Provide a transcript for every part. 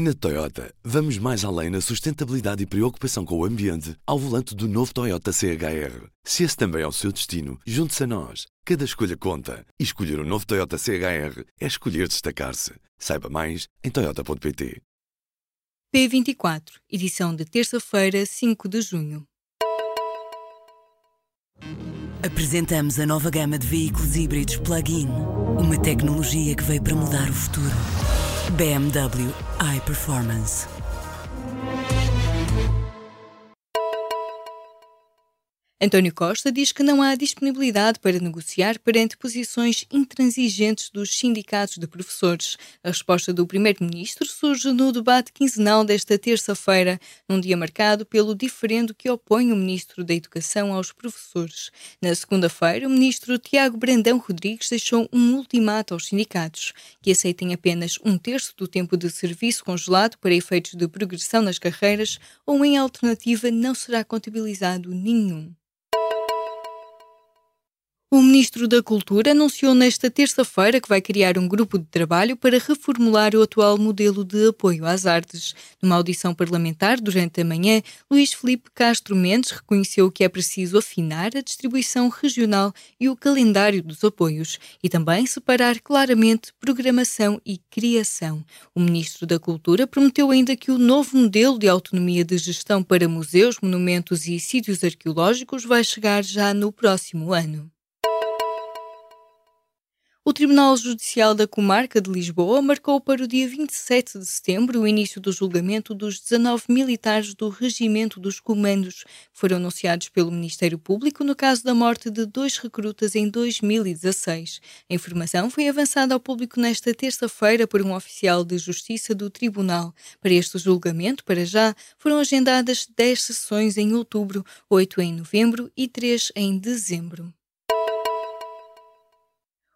Na Toyota, vamos mais além na sustentabilidade e preocupação com o ambiente ao volante do novo Toyota CHR. Se esse também é o seu destino, junte-se a nós. Cada escolha conta. E escolher o um novo Toyota CHR é escolher destacar-se. Saiba mais em Toyota.pt. P24, edição de terça-feira, 5 de junho. Apresentamos a nova gama de veículos híbridos plug-in. Uma tecnologia que veio para mudar o futuro. BMW iPerformance. António Costa diz que não há disponibilidade para negociar perante posições intransigentes dos sindicatos de professores. A resposta do Primeiro-Ministro surge no debate quinzenal desta terça-feira, num dia marcado pelo diferendo que opõe o Ministro da Educação aos professores. Na segunda-feira, o Ministro Tiago Brandão Rodrigues deixou um ultimato aos sindicatos, que aceitem apenas um terço do tempo de serviço congelado para efeitos de progressão nas carreiras ou, em alternativa, não será contabilizado nenhum. O Ministro da Cultura anunciou nesta terça-feira que vai criar um grupo de trabalho para reformular o atual modelo de apoio às artes. Numa audição parlamentar durante a manhã, Luís Felipe Castro Mendes reconheceu que é preciso afinar a distribuição regional e o calendário dos apoios e também separar claramente programação e criação. O Ministro da Cultura prometeu ainda que o novo modelo de autonomia de gestão para museus, monumentos e sítios arqueológicos vai chegar já no próximo ano. O Tribunal Judicial da Comarca de Lisboa marcou para o dia 27 de setembro o início do julgamento dos 19 militares do Regimento dos Comandos, foram anunciados pelo Ministério Público no caso da morte de dois recrutas em 2016. A informação foi avançada ao público nesta terça-feira por um oficial de Justiça do Tribunal. Para este julgamento, para já, foram agendadas 10 sessões em outubro, 8 em novembro e 3 em dezembro.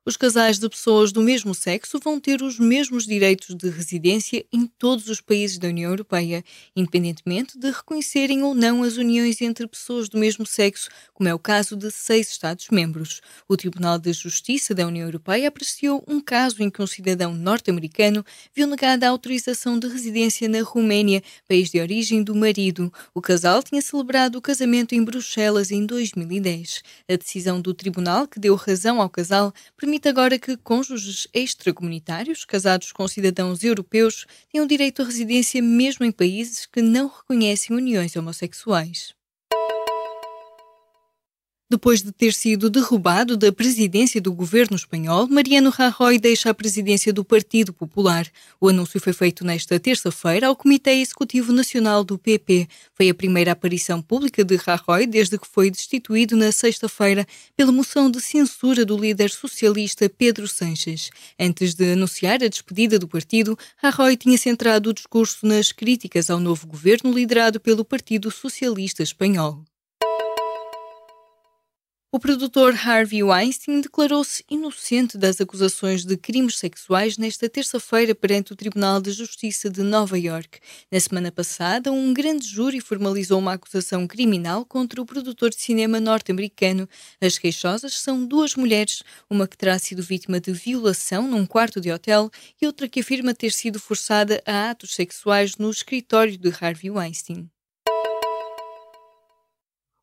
Os casais de pessoas do mesmo sexo vão ter os mesmos direitos de residência em todos os países da União Europeia, independentemente de reconhecerem ou não as uniões entre pessoas do mesmo sexo, como é o caso de seis Estados-membros. O Tribunal de Justiça da União Europeia apreciou um caso em que um cidadão norte-americano viu negada a autorização de residência na Roménia, país de origem do marido. O casal tinha celebrado o casamento em Bruxelas em 2010. A decisão do tribunal, que deu razão ao casal, permite agora que cônjuges extracomunitários, casados com cidadãos europeus, tenham direito à residência mesmo em países que não reconhecem uniões homossexuais. Depois de ter sido derrubado da presidência do governo espanhol, Mariano Rajoy deixa a presidência do Partido Popular. O anúncio foi feito nesta terça-feira ao Comitê Executivo Nacional do PP. Foi a primeira aparição pública de Rajoy desde que foi destituído na sexta-feira pela moção de censura do líder socialista Pedro Sanches. Antes de anunciar a despedida do partido, Rajoy tinha centrado o discurso nas críticas ao novo governo liderado pelo Partido Socialista Espanhol. O produtor Harvey Weinstein declarou-se inocente das acusações de crimes sexuais nesta terça-feira perante o Tribunal de Justiça de Nova York. Na semana passada, um grande júri formalizou uma acusação criminal contra o produtor de cinema norte-americano. As queixosas são duas mulheres, uma que terá sido vítima de violação num quarto de hotel e outra que afirma ter sido forçada a atos sexuais no escritório de Harvey Weinstein.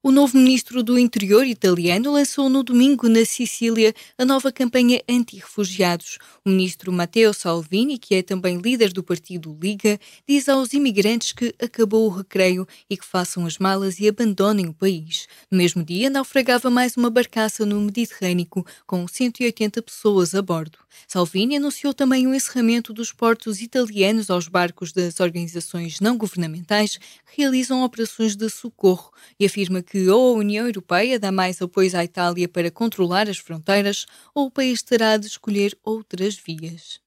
O novo ministro do Interior italiano lançou no domingo na Sicília a nova campanha anti-refugiados. O ministro Matteo Salvini, que é também líder do partido Liga, diz aos imigrantes que acabou o recreio e que façam as malas e abandonem o país. No mesmo dia, naufragava mais uma barcaça no Mediterrâneo com 180 pessoas a bordo. Salvini anunciou também o encerramento dos portos italianos aos barcos das organizações não governamentais que realizam operações de socorro e afirma que ou a União Europeia dá mais apoio à Itália para controlar as fronteiras, ou o país terá de escolher outras vias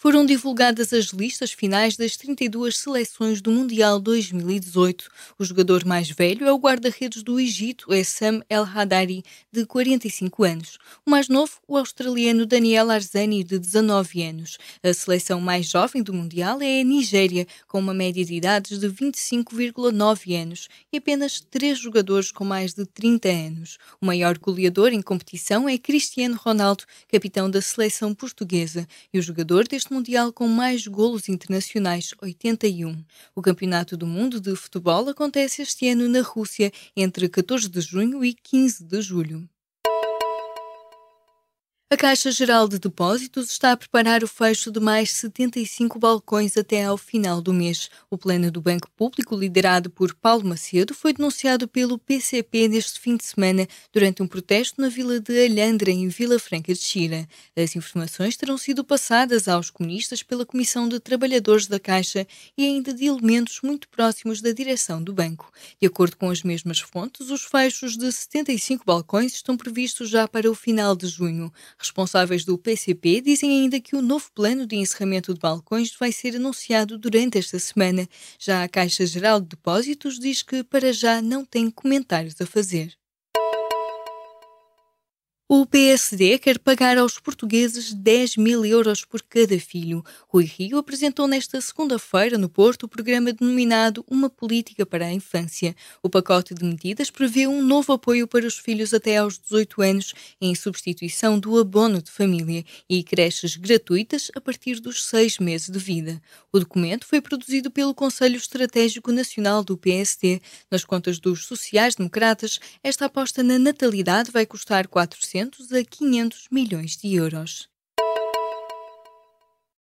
foram divulgadas as listas finais das 32 seleções do Mundial 2018. O jogador mais velho é o guarda-redes do Egito, é Sam El Hadari, de 45 anos. O mais novo, o australiano Daniel Arzani, de 19 anos. A seleção mais jovem do Mundial é a Nigéria, com uma média de idades de 25,9 anos e apenas três jogadores com mais de 30 anos. O maior goleador em competição é Cristiano Ronaldo, capitão da seleção portuguesa, e o jogador deste mundial com mais golos internacionais, 81. O Campeonato do Mundo de Futebol acontece este ano na Rússia, entre 14 de junho e 15 de julho. A Caixa Geral de Depósitos está a preparar o fecho de mais 75 balcões até ao final do mês. O plano do Banco Público, liderado por Paulo Macedo, foi denunciado pelo PCP neste fim de semana durante um protesto na vila de Alhandra, em Vila Franca de Xira. As informações terão sido passadas aos comunistas pela Comissão de Trabalhadores da Caixa e ainda de elementos muito próximos da direção do banco. De acordo com as mesmas fontes, os fechos de 75 balcões estão previstos já para o final de junho. Responsáveis do PCP dizem ainda que o novo plano de encerramento de balcões vai ser anunciado durante esta semana. Já a Caixa Geral de Depósitos diz que para já não tem comentários a fazer. O PSD quer pagar aos portugueses 10 mil euros por cada filho. Rui Rio apresentou nesta segunda-feira no Porto o programa denominado Uma Política para a Infância. O pacote de medidas prevê um novo apoio para os filhos até aos 18 anos, em substituição do abono de família, e creches gratuitas a partir dos seis meses de vida. O documento foi produzido pelo Conselho Estratégico Nacional do PSD. Nas contas dos sociais-democratas, esta aposta na natalidade vai custar 400 400 a 500 milhões de euros.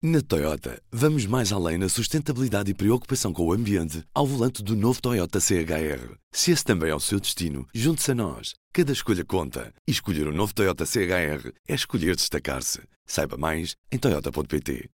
Na Toyota, vamos mais além na sustentabilidade e preocupação com o ambiente ao volante do novo Toyota CHR. Se esse também é o seu destino, junte-se a nós. Cada escolha conta. E escolher o um novo Toyota CHR é escolher destacar-se. Saiba mais em Toyota.pt.